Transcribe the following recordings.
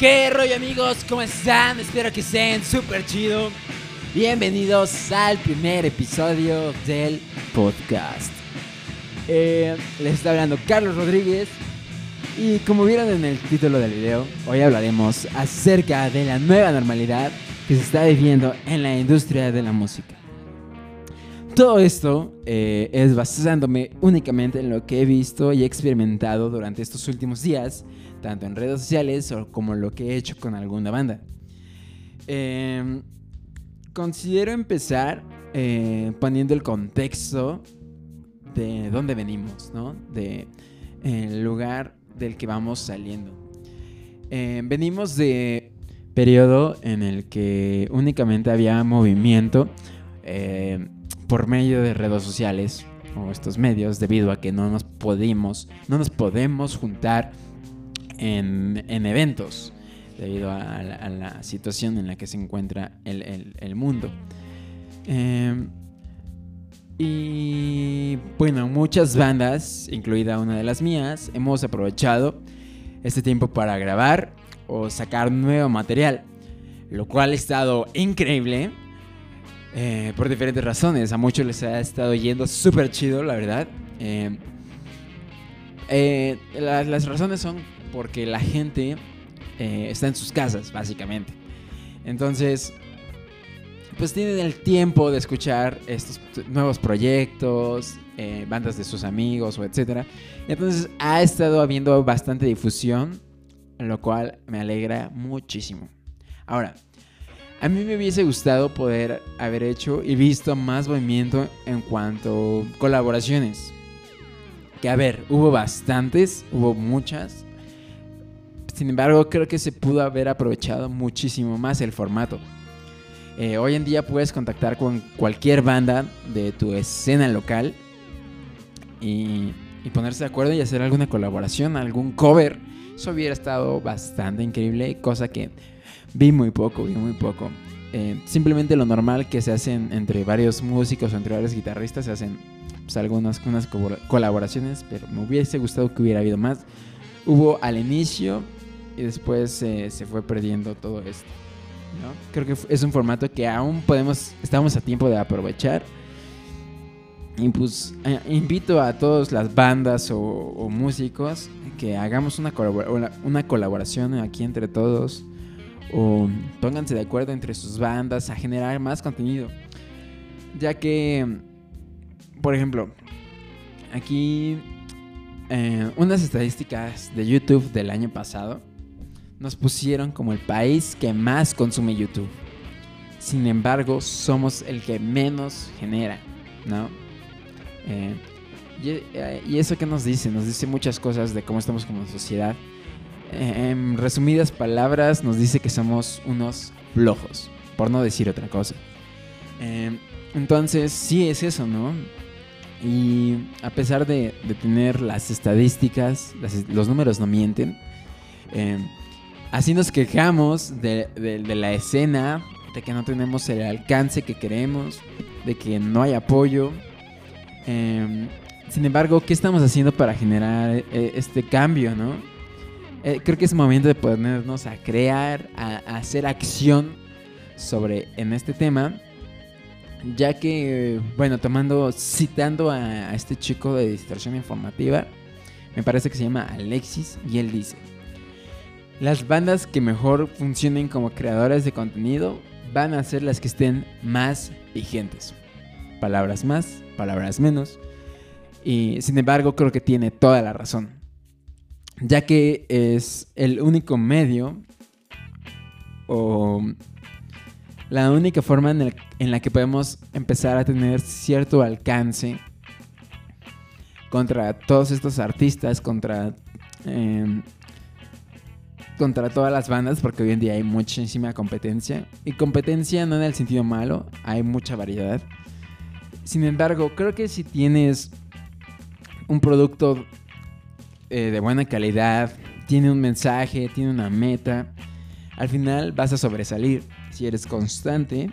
¿Qué rollo amigos? ¿Cómo están? Espero que estén súper chido. Bienvenidos al primer episodio del podcast. Eh, les está hablando Carlos Rodríguez. Y como vieron en el título del video, hoy hablaremos acerca de la nueva normalidad que se está viviendo en la industria de la música. Todo esto eh, es basándome únicamente en lo que he visto y experimentado durante estos últimos días, tanto en redes sociales como lo que he hecho con alguna banda. Em, considero empezar eh, poniendo el contexto de dónde venimos, ¿no? De el lugar del que vamos saliendo. Em, venimos de periodo en el que únicamente había movimiento. Eh, por medio de redes sociales o estos medios debido a que no nos podemos, no nos podemos juntar en, eventos debido a la, situación en la que se encuentra el, mundo. Em, y bueno, muchas bandas, incluida una de las mías, hemos aprovechado este tiempo para grabar o sacar nuevo material, lo cual ha estado increíble eh, por diferentes razones. A muchos les ha estado yendo súper chido, la verdad. Eh, eh, las, razones son porque la gente está en sus casas, básicamente. Entonces, pues tienen el tiempo de escuchar estos nuevos proyectos, bandas de sus amigos o etcétera. Entonces ha estado habiendo bastante difusión, lo cual me alegra muchísimo. Ahora, a mí me hubiese gustado poder haber hecho y visto más movimiento en cuanto a colaboraciones. Que a ver, hubo bastantes, hubo muchas. Sin embargo, creo que se pudo haber aprovechado muchísimo más el formato. Eh, hoy en día puedes contactar con cualquier banda de tu escena local y, y ponerse de acuerdo y hacer alguna colaboración, algún cover. Eso hubiera estado bastante increíble, cosa que Vi muy poco, vi muy poco. Eh, simplemente lo normal que se hacen entre varios músicos o entre varios guitarristas, se hacen pues, algunas unas colaboraciones, pero me hubiese gustado que hubiera habido más. Hubo al inicio y después eh, se fue perdiendo todo esto. Creo que es un formato que aún podemos, estamos a tiempo de aprovechar. Y pues eh, invito a todas las bandas o, músicos que hagamos una, una colaboración aquí entre todos o pónganse de acuerdo entre sus bandas a generar más contenido. Ya que, por ejemplo, aquí eh, unas estadísticas de YouTube del año pasado nos pusieron como el país que más consume YouTube. Sin embargo, somos el que menos genera, ¿no? Eh, y, eh, y, eso que nos dice, nos dice muchas cosas de cómo estamos como sociedad en resumidas palabras, nos dice que somos unos flojos, por no decir otra cosa. Entonces, sí es eso, ¿no? Y a pesar de, tener las estadísticas, los números no mienten, em, así nos quejamos de, la escena, de que no tenemos el alcance que queremos, de que no hay apoyo. Em, sin embargo, ¿qué estamos haciendo para generar eh, este cambio, no? Eh, creo que es momento de ponernos a crear, a, hacer acción sobre en este tema. Ya que, bueno, tomando, citando a, este chico de distorsión informativa, me parece que se llama Alexis, y él dice, las bandas que mejor funcionen como creadoras de contenido van a ser las que estén más vigentes. Palabras más, palabras menos. Y sin embargo, creo que tiene toda la razón ya que es el único medio o la única forma en, la que podemos empezar a tener cierto alcance contra todos estos artistas, contra, em, contra todas las bandas, porque hoy en día hay muchísima competencia. Y competencia no en el sentido malo, hay mucha variedad. Sin embargo, creo que si tienes un producto eh, de buena calidad, tiene un mensaje, tiene una meta, al final vas a sobresalir si eres constante.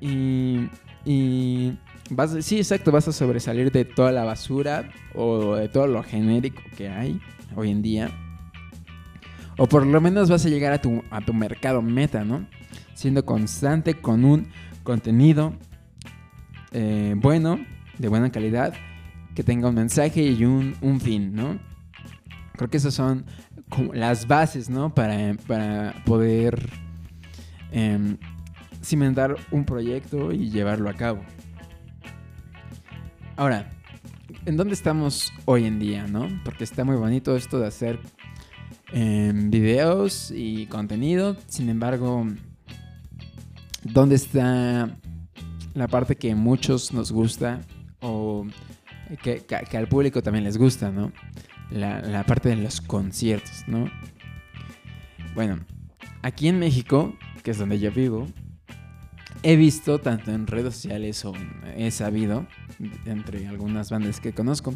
Y, y vas, sí, exacto, vas a sobresalir de toda la basura o de todo lo genérico que hay hoy en día. O por lo menos vas a llegar a tu, a tu mercado meta, ¿no? Siendo constante con un contenido eh, bueno, de buena calidad, que tenga un mensaje y un, un fin, ¿no? Creo que esas son las bases, ¿no? Para, para poder em, cimentar un proyecto y llevarlo a cabo. Ahora, ¿en dónde estamos hoy en día, no? Porque está muy bonito esto de hacer em, videos y contenido. Sin embargo, ¿dónde está la parte que muchos nos gusta o que, al público también les gusta, ¿no? La, parte de los conciertos, ¿no? Bueno, aquí en México, que es donde yo vivo, he visto tanto en redes sociales o he sabido entre algunas bandas que conozco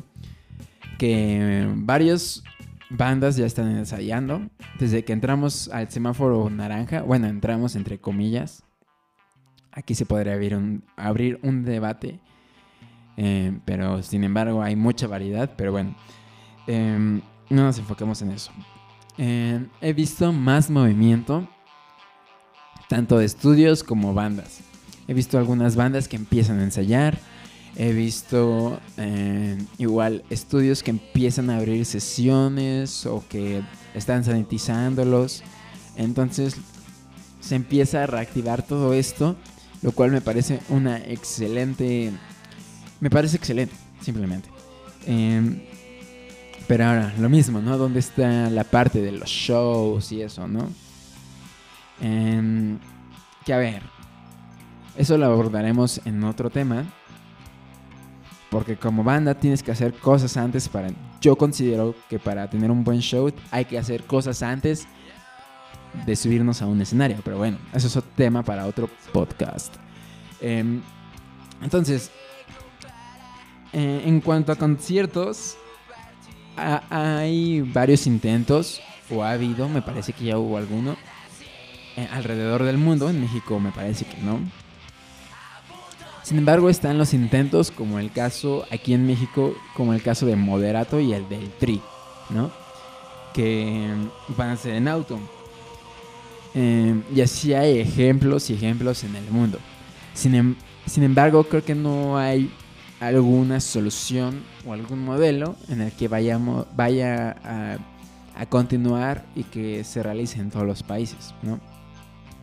que varias bandas ya están ensayando desde que entramos al semáforo naranja, bueno, entramos entre comillas Aquí se podría abrir un, debate, eh, pero sin embargo hay mucha variedad, pero bueno, em, no nos enfoquemos en eso. Em, he visto más movimiento, tanto de estudios como bandas. He visto algunas bandas que empiezan a ensayar, he visto em, igual estudios que empiezan a abrir sesiones o que están sanitizándolos. Entonces se empieza a reactivar todo esto lo cual me parece una excelente... Me parece excelente, simplemente. Em, pero ahora, lo mismo, ¿no? ¿Dónde está la parte de los shows y eso, ¿no? Em, que a ver, eso lo abordaremos en otro tema. Porque como banda tienes que hacer cosas antes para... Yo considero que para tener un buen show hay que hacer cosas antes de subirnos a un escenario. Pero bueno, eso es otro tema para otro podcast. Em, entonces, eh, en cuanto a conciertos, hay varios intentos, o ha habido, me parece que ya hubo alguno, eh, alrededor del mundo. En México me parece que no. Sin embargo, están los intentos, como el caso aquí en México, como el caso de Moderato y el del Tri, ¿no? Que van a ser en auto. Em, y así hay ejemplos y ejemplos en el mundo. Em, sin, embargo, creo que no hay alguna solución o algún modelo en el que vayamos, vaya a, continuar y que se realice en todos los países, ¿no?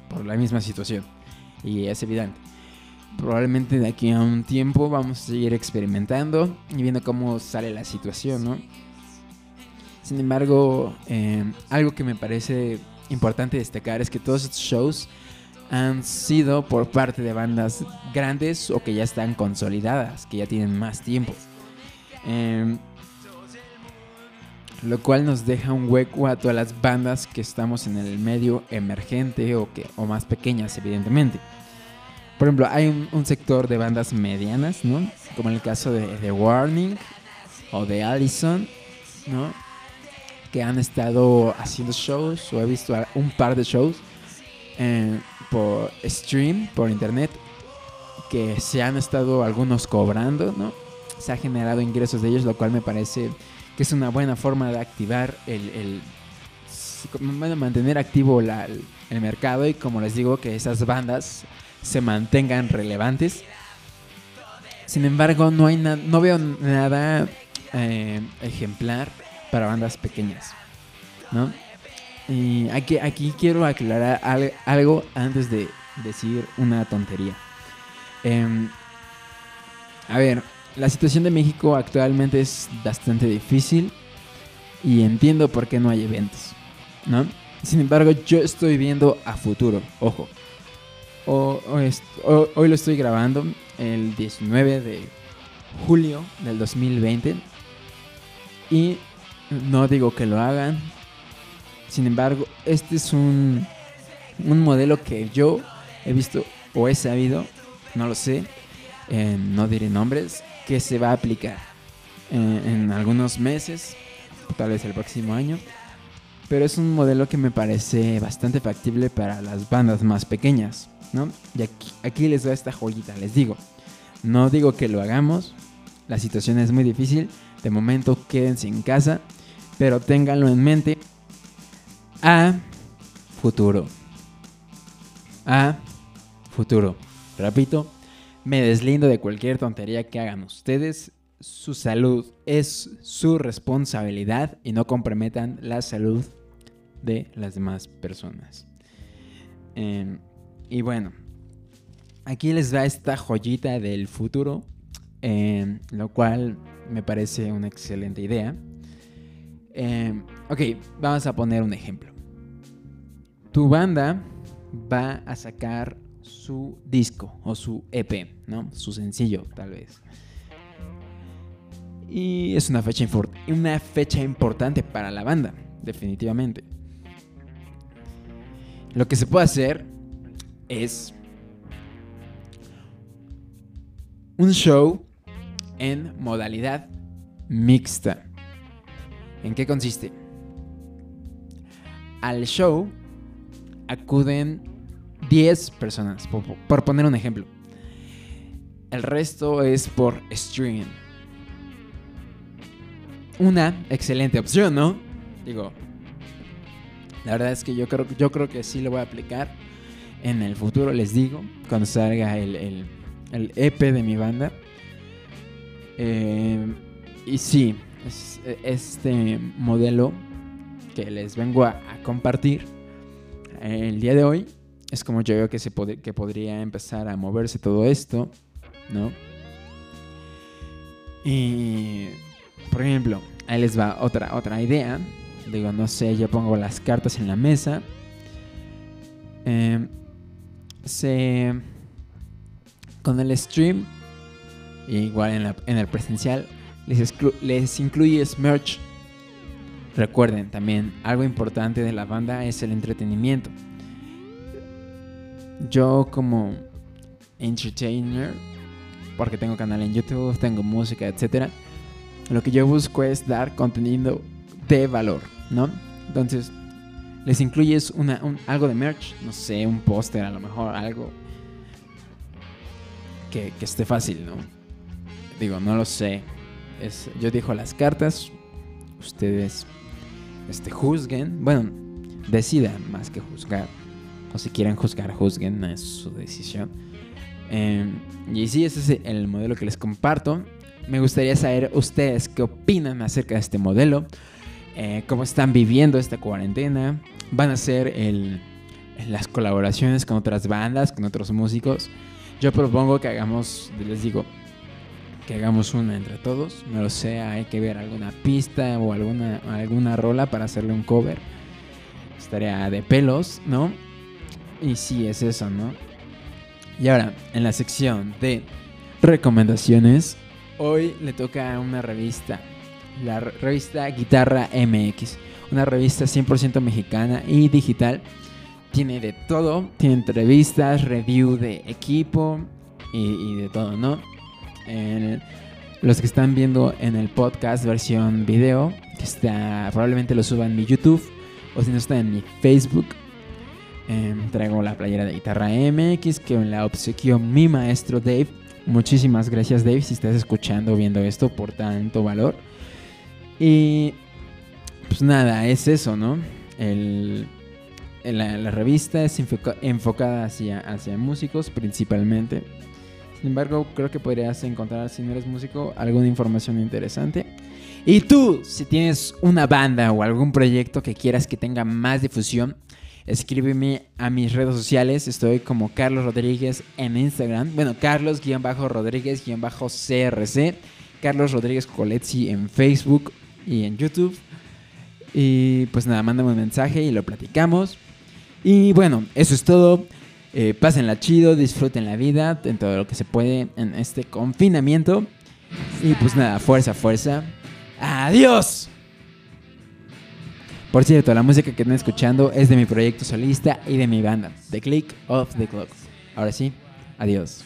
Por la misma situación. Y es evidente. Probablemente de aquí a un tiempo vamos a seguir experimentando y viendo cómo sale la situación, ¿no? Sin embargo, em, algo que me parece importante destacar es que todos estos shows han sido por parte de bandas grandes o que ya están consolidadas, que ya tienen más tiempo. Em, lo cual nos deja un hueco a todas las bandas que estamos en el medio emergente o, que, o más pequeñas, evidentemente. Por ejemplo, hay un, sector de bandas medianas, ¿no? Como en el caso de The Warning o de Allison, ¿no? Que han estado haciendo shows o he visto un par de shows. Eh, por stream, por internet, que se han estado algunos cobrando, ¿no? Se ha generado ingresos de ellos, lo cual me parece que es una buena forma de activar el, el mantener activo el mercado y como les digo que esas bandas se mantengan relevantes. Sin embargo, no hay no veo nada eh, ejemplar para bandas pequeñas, ¿no? Y aquí, quiero aclarar algo antes de decir una tontería. Em, a ver, la situación de México actualmente es bastante difícil y entiendo por qué no hay eventos, ¿no? Sin embargo, yo estoy viendo a futuro, ojo. Hoy lo estoy grabando el 19 de julio del 2020 y no digo que lo hagan, sin embargo, este es un, un modelo que yo he visto o he sabido, no lo sé, no diré nombres, que se va a aplicar en, algunos meses, tal vez el próximo año. Pero es un modelo que me parece bastante factible para las bandas más pequeñas, ¿no? Y aquí, les doy esta joyita, les digo. No digo que lo hagamos, la situación es muy difícil, de momento quédense en casa, pero ténganlo en mente a futuro. A futuro. Repito, me deslindo de cualquier tontería que hagan ustedes. Su salud es su responsabilidad y no comprometan la salud de las demás personas. Em, y bueno, aquí les da esta joyita del futuro, em, lo cual me parece una excelente idea. Em, ok, vamos a poner un ejemplo. Tu banda va a sacar su disco o su EP, ¿no? Su sencillo, tal vez. Y es una fecha, una fecha importante para la banda, definitivamente. Lo que se puede hacer es un show en modalidad mixta. ¿En qué consiste? Al show acuden 10 personas, por, poner un ejemplo. El resto es por streaming. Una excelente opción, ¿no? Digo, la verdad es que yo creo, yo creo que sí lo voy a aplicar en el futuro, les digo, cuando salga el, el, EP de mi banda. Eh, y sí, este modelo que les vengo a, compartir el día de hoy es como yo veo que, se que podría empezar a moverse todo esto, ¿no? Y, por ejemplo, ahí les va otra, otra idea Digo, no sé, yo pongo las cartas en la mesa. Em, se, con el stream, igual en, el presencial, les, les incluyes merch. Recuerden también, algo importante de la banda es el entretenimiento. Yo como entertainer, porque tengo canal en YouTube, tengo música, etc. Lo que yo busco es dar contenido de valor. ¿no? Entonces, les incluyes una, algo de merch, no sé, un póster, a lo mejor algo que, esté fácil, ¿no? Digo, no lo sé. Yo dijo las cartas, ustedes este, juzguen, bueno, decidan más que juzgar. O si quieren juzgar, juzguen, es su decisión. Em, y sí, ese es el modelo que les comparto. Me gustaría saber ustedes qué opinan acerca de este modelo. Eh, cómo están viviendo esta cuarentena. Van a ser el, las colaboraciones con otras bandas, con otros músicos. Yo propongo que hagamos, les digo, que hagamos una entre todos. No lo sé, hay que ver alguna pista o alguna, alguna rola para hacerle un cover. Estaría de pelos, ¿no? Y sí, es eso, ¿no? Y ahora, en la sección de recomendaciones, hoy le toca a una revista la revista Guitarra MX, una revista 100% mexicana y digital. Tiene de todo, tiene entrevistas, review de equipo y, de todo, ¿no? los que están viendo en el podcast versión video, está, probablemente lo suban en mi YouTube o si no está en mi Facebook. Em, traigo la playera de guitarra MX que me la obsequió mi maestro Dave. Muchísimas gracias Dave si estás escuchando viendo esto por tanto valor. Y pues nada, es eso, ¿no? El, la, revista es enfocada hacia, hacia músicos principalmente. Sin embargo, creo que podrías encontrar, si no eres músico, alguna información interesante. Y tú, si tienes una banda o algún proyecto que quieras que tenga más difusión, escríbeme a mis redes sociales. Estoy como Carlos Rodríguez en Instagram. Bueno, Carlos-Rodríguez-CRC. Carlos Rodríguez Coletzi en Facebook y en YouTube. Y pues nada, mándame un mensaje y lo platicamos. Y bueno, eso es todo. Eh, pásenla chido, disfruten la vida en todo lo que se puede en este confinamiento. Y pues nada, fuerza, fuerza. ¡Adiós! Por cierto, la música que están escuchando es de mi proyecto solista y de mi banda, The Click of the Clock. Ahora sí, adiós.